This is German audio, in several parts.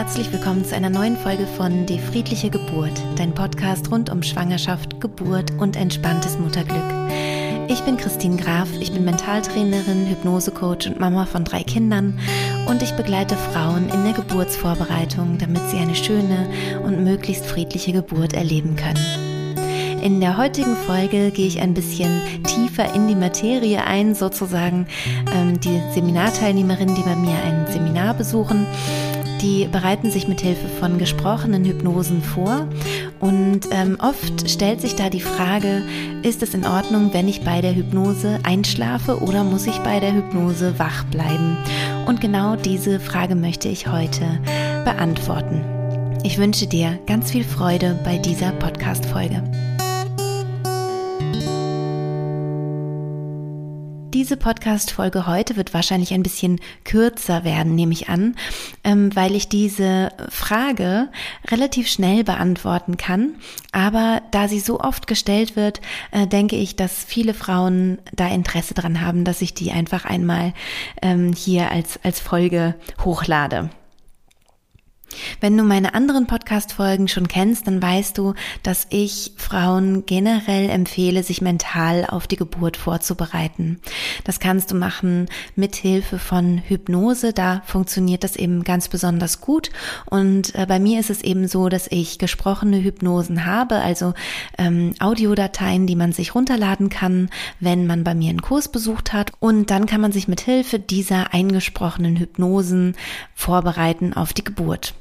herzlich willkommen zu einer neuen Folge von Die friedliche Geburt, dein Podcast rund um Schwangerschaft, Geburt und entspanntes Mutterglück. Ich bin Christine Graf, ich bin Mentaltrainerin, Hypnosecoach und Mama von drei Kindern und ich begleite Frauen in der Geburtsvorbereitung, damit sie eine schöne und möglichst friedliche Geburt erleben können. In der heutigen Folge gehe ich ein bisschen tiefer in die Materie ein, sozusagen ähm, die Seminarteilnehmerinnen, die bei mir ein Seminar besuchen. Die bereiten sich mit Hilfe von gesprochenen Hypnosen vor und ähm, oft stellt sich da die Frage, ist es in Ordnung, wenn ich bei der Hypnose einschlafe oder muss ich bei der Hypnose wach bleiben? Und genau diese Frage möchte ich heute beantworten. Ich wünsche dir ganz viel Freude bei dieser Podcast-Folge. Diese Podcast-Folge heute wird wahrscheinlich ein bisschen kürzer werden, nehme ich an, ähm, weil ich diese Frage relativ schnell beantworten kann. Aber da sie so oft gestellt wird, äh, denke ich, dass viele Frauen da Interesse dran haben, dass ich die einfach einmal ähm, hier als, als Folge hochlade. Wenn du meine anderen Podcast-Folgen schon kennst, dann weißt du, dass ich Frauen generell empfehle, sich mental auf die Geburt vorzubereiten. Das kannst du machen mit Hilfe von Hypnose. Da funktioniert das eben ganz besonders gut. Und äh, bei mir ist es eben so, dass ich gesprochene Hypnosen habe, also ähm, Audiodateien, die man sich runterladen kann, wenn man bei mir einen Kurs besucht hat. Und dann kann man sich mit Hilfe dieser eingesprochenen Hypnosen vorbereiten auf die Geburt.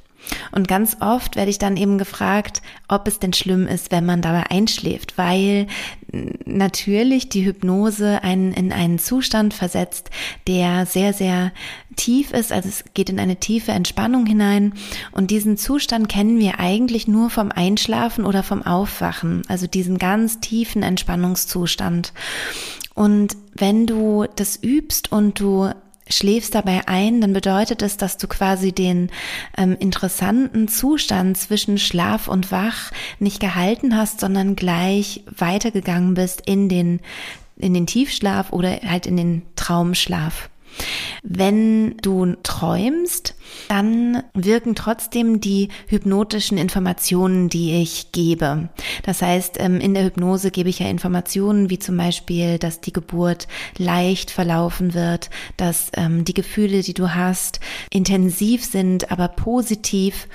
Und ganz oft werde ich dann eben gefragt, ob es denn schlimm ist, wenn man dabei einschläft, weil natürlich die Hypnose einen in einen Zustand versetzt, der sehr, sehr tief ist. Also es geht in eine tiefe Entspannung hinein. Und diesen Zustand kennen wir eigentlich nur vom Einschlafen oder vom Aufwachen. Also diesen ganz tiefen Entspannungszustand. Und wenn du das übst und du schläfst dabei ein, dann bedeutet es, dass du quasi den ähm, interessanten Zustand zwischen Schlaf und Wach nicht gehalten hast, sondern gleich weitergegangen bist in den, in den Tiefschlaf oder halt in den Traumschlaf. Wenn du träumst, dann wirken trotzdem die hypnotischen Informationen, die ich gebe. Das heißt, ähm, in der Hypnose gebe ich ja Informationen, wie zum Beispiel, dass die Geburt leicht verlaufen wird, dass ähm, die Gefühle, die du hast, intensiv sind, aber positiv.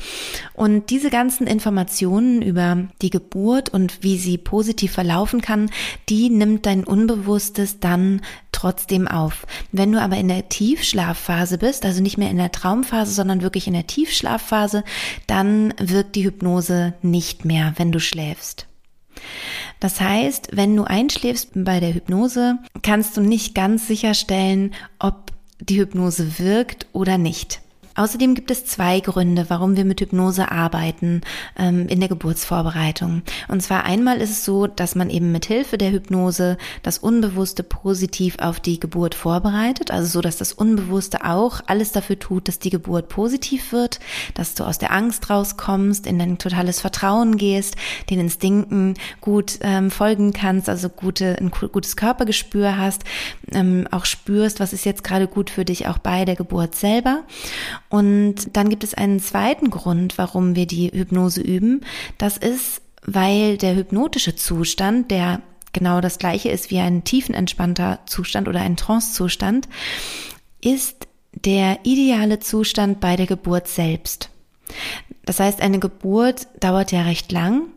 Und diese ganzen Informationen über die Geburt und wie sie positiv verlaufen kann, die nimmt dein Unbewusstes dann trotzdem auf. Wenn du aber in der Tiefschlafphase bist, also nicht mehr in der Traumphase, sondern wirklich in der Tiefschlafphase, dann wirkt die Hypnose nicht mehr, wenn du schläfst. Das heißt, wenn du einschläfst bei der Hypnose, kannst du nicht ganz sicherstellen, ob die Hypnose wirkt oder nicht. Außerdem gibt es zwei Gründe, warum wir mit Hypnose arbeiten ähm, in der Geburtsvorbereitung. Und zwar einmal ist es so, dass man eben mit Hilfe der Hypnose das Unbewusste positiv auf die Geburt vorbereitet, also so, dass das Unbewusste auch alles dafür tut, dass die Geburt positiv wird, dass du aus der Angst rauskommst, in dein totales Vertrauen gehst, den Instinkten gut ähm, folgen kannst, also gute, ein gutes Körpergespür hast, ähm, auch spürst, was ist jetzt gerade gut für dich auch bei der Geburt selber. Und dann gibt es einen zweiten Grund, warum wir die Hypnose üben. Das ist, weil der hypnotische Zustand, der genau das gleiche ist wie ein tiefenentspannter Zustand oder ein Trancezustand, ist der ideale Zustand bei der Geburt selbst. Das heißt, eine Geburt dauert ja recht lang.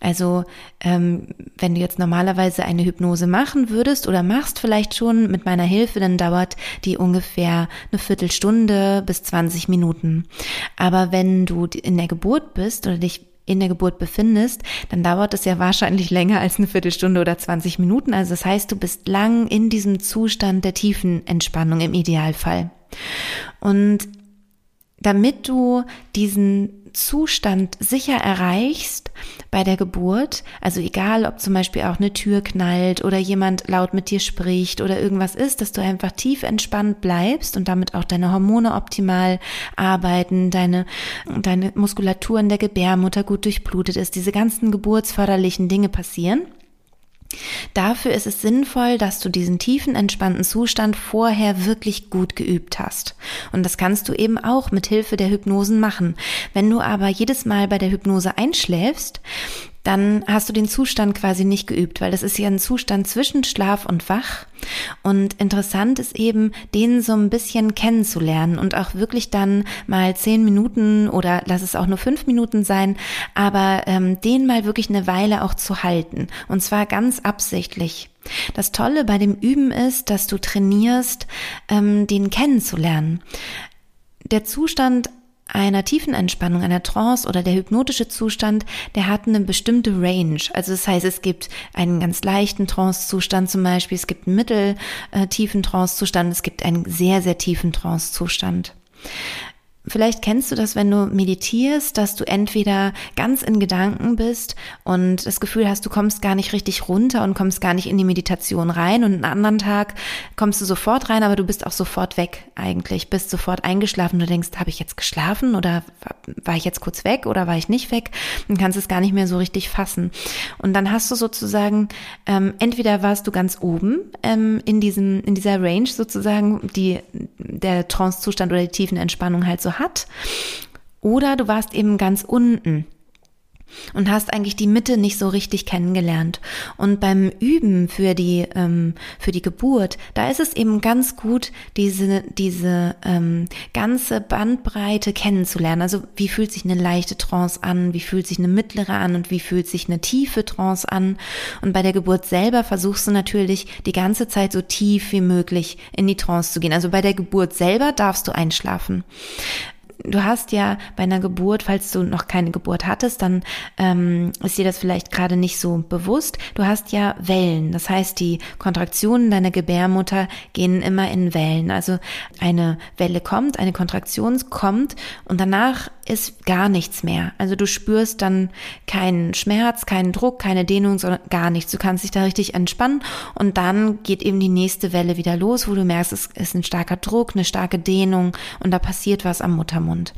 Also ähm, wenn du jetzt normalerweise eine Hypnose machen würdest oder machst vielleicht schon mit meiner Hilfe, dann dauert die ungefähr eine Viertelstunde bis 20 Minuten. Aber wenn du in der Geburt bist oder dich in der Geburt befindest, dann dauert es ja wahrscheinlich länger als eine Viertelstunde oder 20 Minuten. Also das heißt, du bist lang in diesem Zustand der tiefen Entspannung im Idealfall. Und damit du diesen Zustand sicher erreichst bei der Geburt, also egal ob zum Beispiel auch eine Tür knallt oder jemand laut mit dir spricht oder irgendwas ist, dass du einfach tief entspannt bleibst und damit auch deine Hormone optimal arbeiten, deine, deine Muskulatur in der Gebärmutter gut durchblutet ist, diese ganzen geburtsförderlichen Dinge passieren Dafür ist es sinnvoll, dass du diesen tiefen, entspannten Zustand vorher wirklich gut geübt hast. Und das kannst du eben auch mit Hilfe der Hypnosen machen. Wenn du aber jedes Mal bei der Hypnose einschläfst, dann hast du den Zustand quasi nicht geübt, weil das ist ja ein Zustand zwischen Schlaf und Wach. Und interessant ist eben, den so ein bisschen kennenzulernen und auch wirklich dann mal zehn Minuten oder lass es auch nur fünf Minuten sein, aber ähm, den mal wirklich eine Weile auch zu halten. Und zwar ganz absichtlich. Das Tolle bei dem Üben ist, dass du trainierst, ähm, den kennenzulernen. Der Zustand einer tiefen Entspannung, einer Trance oder der hypnotische Zustand, der hat eine bestimmte Range. Also das heißt, es gibt einen ganz leichten Trance-Zustand zum Beispiel, es gibt einen mitteltiefen Trance-Zustand, es gibt einen sehr, sehr tiefen Trance-Zustand. Vielleicht kennst du das, wenn du meditierst, dass du entweder ganz in Gedanken bist und das Gefühl hast, du kommst gar nicht richtig runter und kommst gar nicht in die Meditation rein und einen anderen Tag kommst du sofort rein, aber du bist auch sofort weg eigentlich, bist sofort eingeschlafen. Du denkst, habe ich jetzt geschlafen oder war ich jetzt kurz weg oder war ich nicht weg und kannst es gar nicht mehr so richtig fassen. Und dann hast du sozusagen, ähm, entweder warst du ganz oben ähm, in diesem, in dieser Range sozusagen, die der Trance-Zustand oder die tiefen Entspannung halt so hat. Oder du warst eben ganz unten und hast eigentlich die Mitte nicht so richtig kennengelernt. Und beim Üben für die ähm, für die Geburt, da ist es eben ganz gut, diese diese ähm, ganze Bandbreite kennenzulernen. Also wie fühlt sich eine leichte Trance an, wie fühlt sich eine mittlere an und wie fühlt sich eine tiefe Trance an. Und bei der Geburt selber versuchst du natürlich die ganze Zeit so tief wie möglich in die Trance zu gehen. Also bei der Geburt selber darfst du einschlafen du hast ja bei einer Geburt, falls du noch keine Geburt hattest, dann ähm, ist dir das vielleicht gerade nicht so bewusst. Du hast ja Wellen. Das heißt, die Kontraktionen deiner Gebärmutter gehen immer in Wellen. Also eine Welle kommt, eine Kontraktion kommt und danach ist gar nichts mehr. Also du spürst dann keinen Schmerz, keinen Druck, keine Dehnung, sondern gar nichts. Du kannst dich da richtig entspannen und dann geht eben die nächste Welle wieder los, wo du merkst, es ist ein starker Druck, eine starke Dehnung und da passiert was am Muttermund.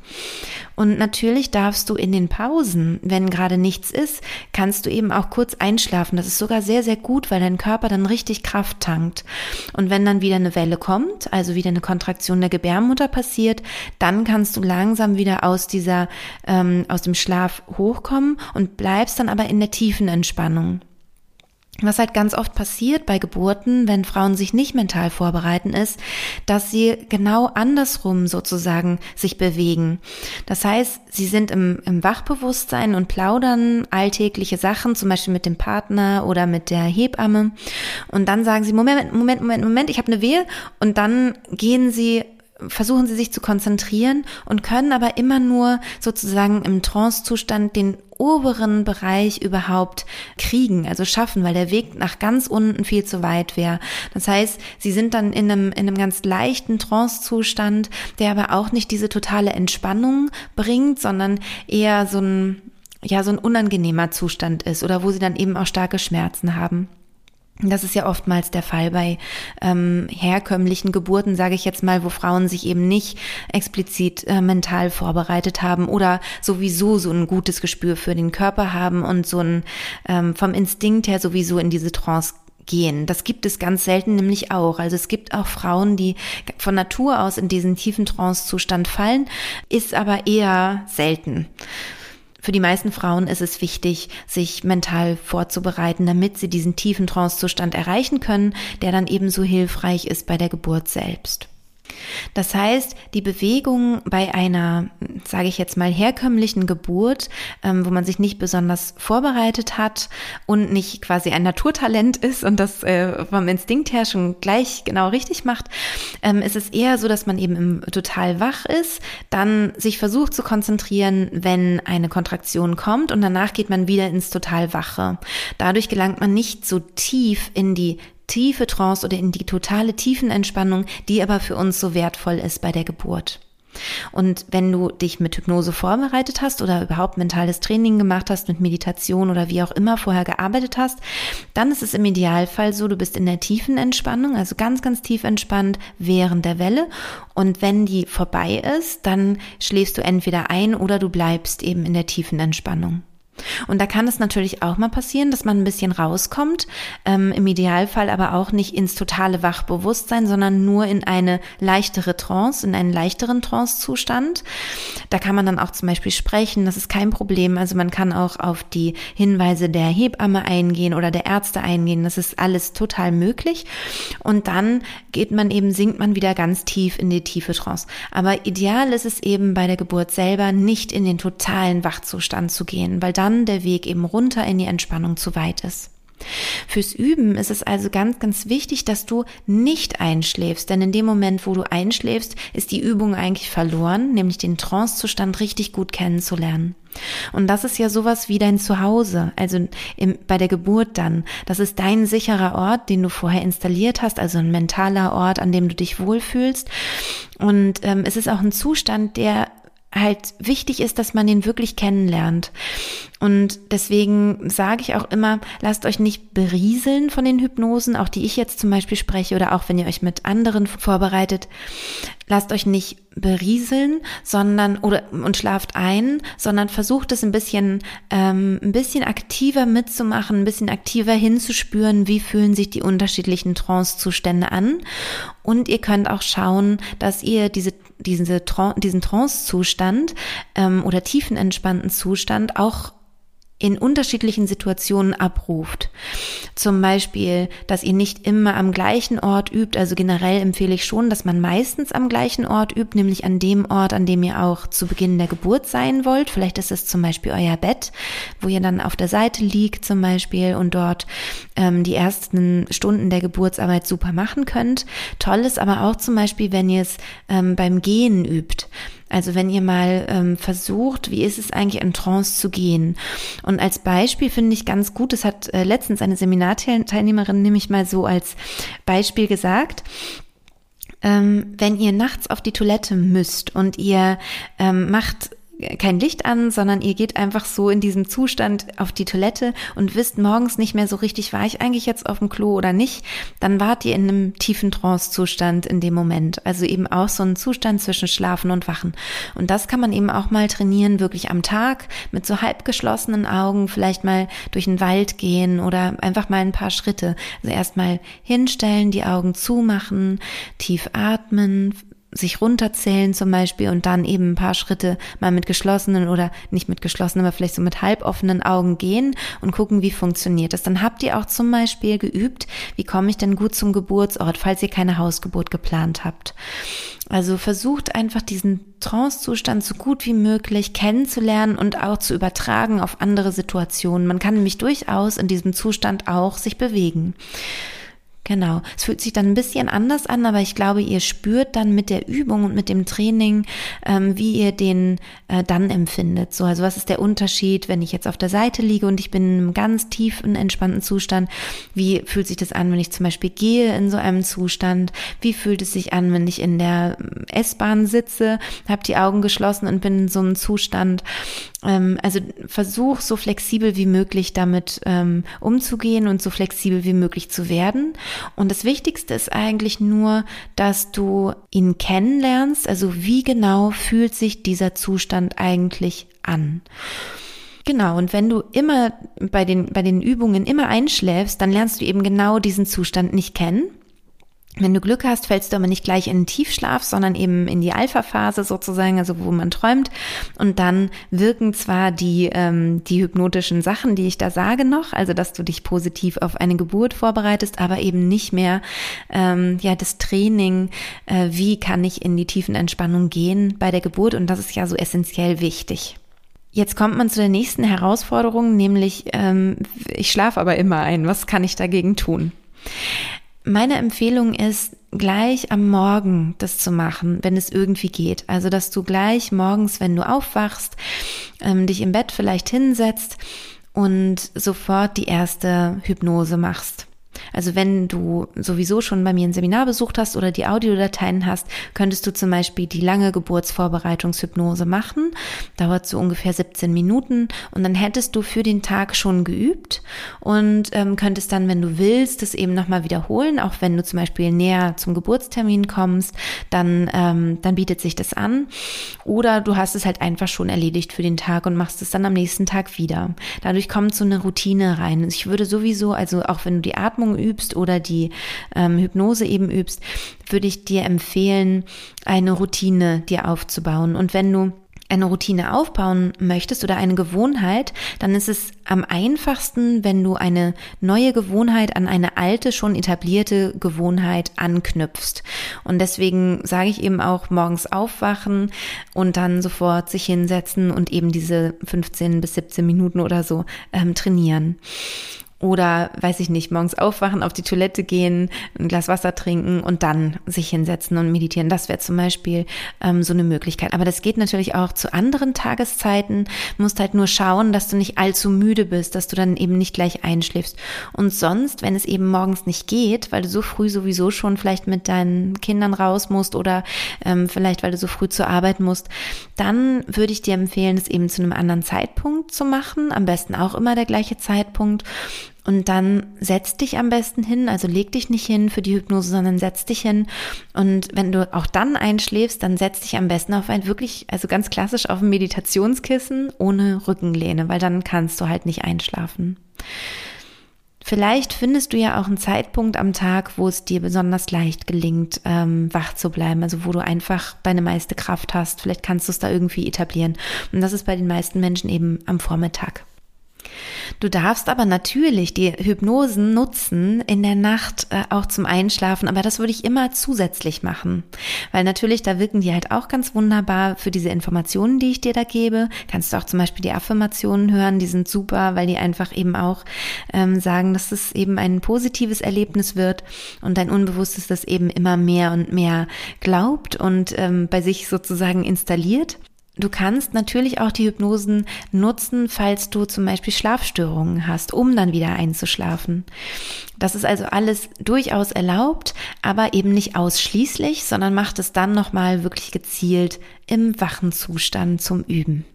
Und natürlich darfst du in den Pausen, wenn gerade nichts ist, kannst du eben auch kurz einschlafen. Das ist sogar sehr, sehr gut, weil dein Körper dann richtig Kraft tankt. Und wenn dann wieder eine Welle kommt, also wieder eine Kontraktion der Gebärmutter passiert, dann kannst du langsam wieder aus dieser, ähm, aus dem Schlaf hochkommen und bleibst dann aber in der tiefen Entspannung. Was halt ganz oft passiert bei Geburten, wenn Frauen sich nicht mental vorbereiten, ist, dass sie genau andersrum sozusagen sich bewegen. Das heißt, sie sind im, im Wachbewusstsein und plaudern alltägliche Sachen, zum Beispiel mit dem Partner oder mit der Hebamme. Und dann sagen sie, Moment, Moment, Moment, Moment, ich habe eine Wehe. Und dann gehen sie versuchen sie sich zu konzentrieren und können aber immer nur sozusagen im Trance-Zustand den oberen Bereich überhaupt kriegen, also schaffen, weil der Weg nach ganz unten viel zu weit wäre. Das heißt, sie sind dann in einem, in einem ganz leichten Trance-Zustand, der aber auch nicht diese totale Entspannung bringt, sondern eher so ein, ja, so ein unangenehmer Zustand ist oder wo sie dann eben auch starke Schmerzen haben. Das ist ja oftmals der Fall bei ähm, herkömmlichen Geburten, sage ich jetzt mal, wo Frauen sich eben nicht explizit äh, mental vorbereitet haben oder sowieso so ein gutes Gespür für den Körper haben und so ein ähm, vom Instinkt her sowieso in diese Trance gehen. Das gibt es ganz selten nämlich auch. Also es gibt auch Frauen, die von Natur aus in diesen tiefen Trance-Zustand fallen, ist aber eher selten. Für die meisten Frauen ist es wichtig, sich mental vorzubereiten, damit sie diesen tiefen Trancezustand erreichen können, der dann ebenso hilfreich ist bei der Geburt selbst. Das heißt, die Bewegung bei einer, sage ich jetzt mal, herkömmlichen Geburt, ähm, wo man sich nicht besonders vorbereitet hat und nicht quasi ein Naturtalent ist und das äh, vom Instinkt her schon gleich genau richtig macht, ähm, ist es eher so, dass man eben im, total wach ist, dann sich versucht zu konzentrieren, wenn eine Kontraktion kommt und danach geht man wieder ins total Wache. Dadurch gelangt man nicht so tief in die tiefe Trance oder in die totale Tiefenentspannung, die aber für uns so wertvoll ist bei der Geburt. Und wenn du dich mit Hypnose vorbereitet hast oder überhaupt mentales Training gemacht hast, mit Meditation oder wie auch immer vorher gearbeitet hast, dann ist es im Idealfall so, du bist in der tiefen Entspannung, also ganz, ganz tief entspannt während der Welle. Und wenn die vorbei ist, dann schläfst du entweder ein oder du bleibst eben in der tiefen Entspannung. Und da kann es natürlich auch mal passieren, dass man ein bisschen rauskommt, ähm, im Idealfall aber auch nicht ins totale Wachbewusstsein, sondern nur in eine leichtere Trance, in einen leichteren Trance-Zustand. Da kann man dann auch zum Beispiel sprechen, das ist kein Problem. Also man kann auch auf die Hinweise der Hebamme eingehen oder der Ärzte eingehen, das ist alles total möglich. Und dann geht man eben, sinkt man wieder ganz tief in die tiefe Trance. Aber ideal ist es eben bei der Geburt selber nicht in den totalen Wachzustand zu gehen, weil dann der Weg eben runter in die Entspannung zu weit ist. Fürs Üben ist es also ganz, ganz wichtig, dass du nicht einschläfst, denn in dem Moment, wo du einschläfst, ist die Übung eigentlich verloren, nämlich den Trancezustand richtig gut kennenzulernen. Und das ist ja sowas wie dein Zuhause, also im, bei der Geburt dann. Das ist dein sicherer Ort, den du vorher installiert hast, also ein mentaler Ort, an dem du dich wohlfühlst. Und ähm, es ist auch ein Zustand, der halt wichtig ist, dass man den wirklich kennenlernt. Und deswegen sage ich auch immer, lasst euch nicht berieseln von den Hypnosen, auch die ich jetzt zum Beispiel spreche oder auch wenn ihr euch mit anderen vorbereitet. Lasst euch nicht berieseln, sondern oder und schlaft ein, sondern versucht es ein bisschen ähm, ein bisschen aktiver mitzumachen, ein bisschen aktiver hinzuspüren, wie fühlen sich die unterschiedlichen Trance-Zustände an. Und ihr könnt auch schauen, dass ihr diese diese, diesen Trance-Zustand ähm, oder tiefenentspannten Zustand auch in unterschiedlichen Situationen abruft. Zum Beispiel, dass ihr nicht immer am gleichen Ort übt. Also generell empfehle ich schon, dass man meistens am gleichen Ort übt, nämlich an dem Ort, an dem ihr auch zu Beginn der Geburt sein wollt. Vielleicht ist es zum Beispiel euer Bett, wo ihr dann auf der Seite liegt zum Beispiel und dort ähm, die ersten Stunden der Geburtsarbeit super machen könnt. Toll ist aber auch zum Beispiel, wenn ihr es ähm, beim Gehen übt. Also wenn ihr mal ähm, versucht, wie ist es eigentlich in Trance zu gehen? Und als Beispiel finde ich ganz gut, das hat äh, letztens eine Seminarteilnehmerin nämlich mal so als Beispiel gesagt, ähm, wenn ihr nachts auf die Toilette müsst und ihr ähm, macht kein Licht an, sondern ihr geht einfach so in diesem Zustand auf die Toilette und wisst morgens nicht mehr so richtig, war ich eigentlich jetzt auf dem Klo oder nicht, dann wart ihr in einem tiefen Trance-Zustand in dem Moment. Also eben auch so ein Zustand zwischen Schlafen und Wachen. Und das kann man eben auch mal trainieren, wirklich am Tag mit so halb geschlossenen Augen, vielleicht mal durch den Wald gehen oder einfach mal ein paar Schritte. Also erstmal hinstellen, die Augen zumachen, tief atmen, sich runterzählen zum Beispiel und dann eben ein paar Schritte mal mit geschlossenen oder nicht mit geschlossenen, aber vielleicht so mit halboffenen Augen gehen und gucken, wie funktioniert das. Dann habt ihr auch zum Beispiel geübt, wie komme ich denn gut zum Geburtsort, falls ihr keine Hausgeburt geplant habt. Also versucht einfach diesen Trancezustand so gut wie möglich kennenzulernen und auch zu übertragen auf andere Situationen. Man kann nämlich durchaus in diesem Zustand auch sich bewegen. Genau. Es fühlt sich dann ein bisschen anders an, aber ich glaube, ihr spürt dann mit der Übung und mit dem Training, ähm, wie ihr den äh, dann empfindet. So, also was ist der Unterschied, wenn ich jetzt auf der Seite liege und ich bin in einem ganz tiefen, entspannten Zustand? Wie fühlt sich das an, wenn ich zum Beispiel gehe in so einem Zustand? Wie fühlt es sich an, wenn ich in der S-Bahn sitze, habe die Augen geschlossen und bin in so einem Zustand? Ähm, also versuch so flexibel wie möglich damit ähm, umzugehen und so flexibel wie möglich zu werden. Und das Wichtigste ist eigentlich nur, dass du ihn kennenlernst, also wie genau fühlt sich dieser Zustand eigentlich an. Genau, und wenn du immer bei den, bei den Übungen immer einschläfst, dann lernst du eben genau diesen Zustand nicht kennen. Wenn du Glück hast, fällst du aber nicht gleich in den Tiefschlaf, sondern eben in die Alpha-Phase sozusagen, also wo man träumt. Und dann wirken zwar die, ähm, die hypnotischen Sachen, die ich da sage noch, also dass du dich positiv auf eine Geburt vorbereitest, aber eben nicht mehr ähm, ja das Training, äh, wie kann ich in die tiefen Entspannung gehen bei der Geburt. Und das ist ja so essentiell wichtig. Jetzt kommt man zu der nächsten Herausforderung, nämlich ähm, ich schlafe aber immer ein. Was kann ich dagegen tun? Meine Empfehlung ist, gleich am Morgen das zu machen, wenn es irgendwie geht. Also, dass du gleich morgens, wenn du aufwachst, ähm, dich im Bett vielleicht hinsetzt und sofort die erste Hypnose machst. Also wenn du sowieso schon bei mir ein Seminar besucht hast oder die Audiodateien hast, könntest du zum Beispiel die lange Geburtsvorbereitungshypnose machen. Dauert so ungefähr 17 Minuten und dann hättest du für den Tag schon geübt und ähm, könntest dann, wenn du willst, das eben nochmal wiederholen. Auch wenn du zum Beispiel näher zum Geburtstermin kommst, dann, ähm, dann bietet sich das an. Oder du hast es halt einfach schon erledigt für den Tag und machst es dann am nächsten Tag wieder. Dadurch kommt so eine Routine rein. Ich würde sowieso, also auch wenn du die Atmung übst oder die ähm, Hypnose eben übst, würde ich dir empfehlen, eine Routine dir aufzubauen. Und wenn du eine Routine aufbauen möchtest oder eine Gewohnheit, dann ist es am einfachsten, wenn du eine neue Gewohnheit an eine alte, schon etablierte Gewohnheit anknüpfst. Und deswegen sage ich eben auch morgens aufwachen und dann sofort sich hinsetzen und eben diese 15 bis 17 Minuten oder so ähm, trainieren. Oder, weiß ich nicht, morgens aufwachen, auf die Toilette gehen, ein Glas Wasser trinken und dann sich hinsetzen und meditieren. Das wäre zum Beispiel ähm, so eine Möglichkeit. Aber das geht natürlich auch zu anderen Tageszeiten. Du musst halt nur schauen, dass du nicht allzu müde bist, dass du dann eben nicht gleich einschläfst. Und sonst, wenn es eben morgens nicht geht, weil du so früh sowieso schon vielleicht mit deinen Kindern raus musst oder ähm, vielleicht, weil du so früh zur Arbeit musst, dann würde ich dir empfehlen, es eben zu einem anderen Zeitpunkt zu machen. Am besten auch immer der gleiche Zeitpunkt. Und dann setz dich am besten hin, also leg dich nicht hin für die Hypnose, sondern setz dich hin. Und wenn du auch dann einschläfst, dann setz dich am besten auf ein wirklich, also ganz klassisch auf ein Meditationskissen ohne Rückenlehne, weil dann kannst du halt nicht einschlafen. Vielleicht findest du ja auch einen Zeitpunkt am Tag, wo es dir besonders leicht gelingt, ähm, wach zu bleiben, also wo du einfach deine meiste Kraft hast. Vielleicht kannst du es da irgendwie etablieren. Und das ist bei den meisten Menschen eben am Vormittag. Du darfst aber natürlich die Hypnosen nutzen in der Nacht äh, auch zum Einschlafen, aber das würde ich immer zusätzlich machen, weil natürlich da wirken die halt auch ganz wunderbar für diese Informationen, die ich dir da gebe. Kannst du auch zum Beispiel die Affirmationen hören, die sind super, weil die einfach eben auch ähm, sagen, dass es eben ein positives Erlebnis wird und dein Unbewusstes das eben immer mehr und mehr glaubt und ähm, bei sich sozusagen installiert. Du kannst natürlich auch die Hypnosen nutzen, falls du zum Beispiel Schlafstörungen hast, um dann wieder einzuschlafen. Das ist also alles durchaus erlaubt, aber eben nicht ausschließlich, sondern macht es dann nochmal wirklich gezielt im wachen Zustand zum Üben.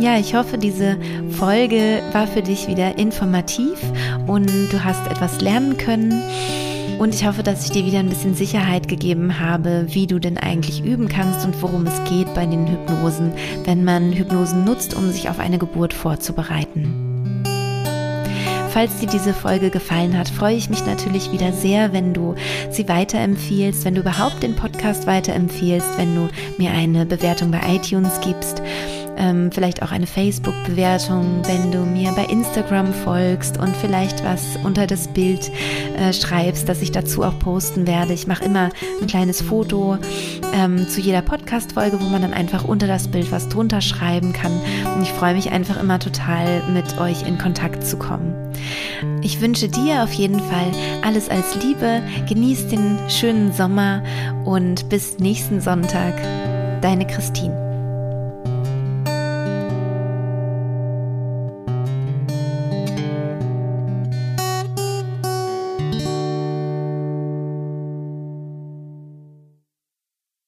Ja, ich hoffe, diese Folge war für dich wieder informativ und du hast etwas lernen können. Und ich hoffe, dass ich dir wieder ein bisschen Sicherheit gegeben habe, wie du denn eigentlich üben kannst und worum es geht bei den Hypnosen, wenn man Hypnosen nutzt, um sich auf eine Geburt vorzubereiten. Falls dir diese Folge gefallen hat, freue ich mich natürlich wieder sehr, wenn du sie weiterempfiehlst, wenn du überhaupt den Podcast weiterempfiehlst, wenn du mir eine Bewertung bei iTunes gibst ähm, vielleicht auch eine Facebook-Bewertung, wenn du mir bei Instagram folgst und vielleicht was unter das Bild äh, schreibst, dass ich dazu auch posten werde. Ich mache immer ein kleines Foto ähm, zu jeder Podcast-Folge, wo man dann einfach unter das Bild was drunter schreiben kann. Und ich freue mich einfach immer total, mit euch in Kontakt zu kommen. Ich wünsche dir auf jeden Fall alles als Liebe, genieß den schönen Sommer und bis nächsten Sonntag. Deine Christine.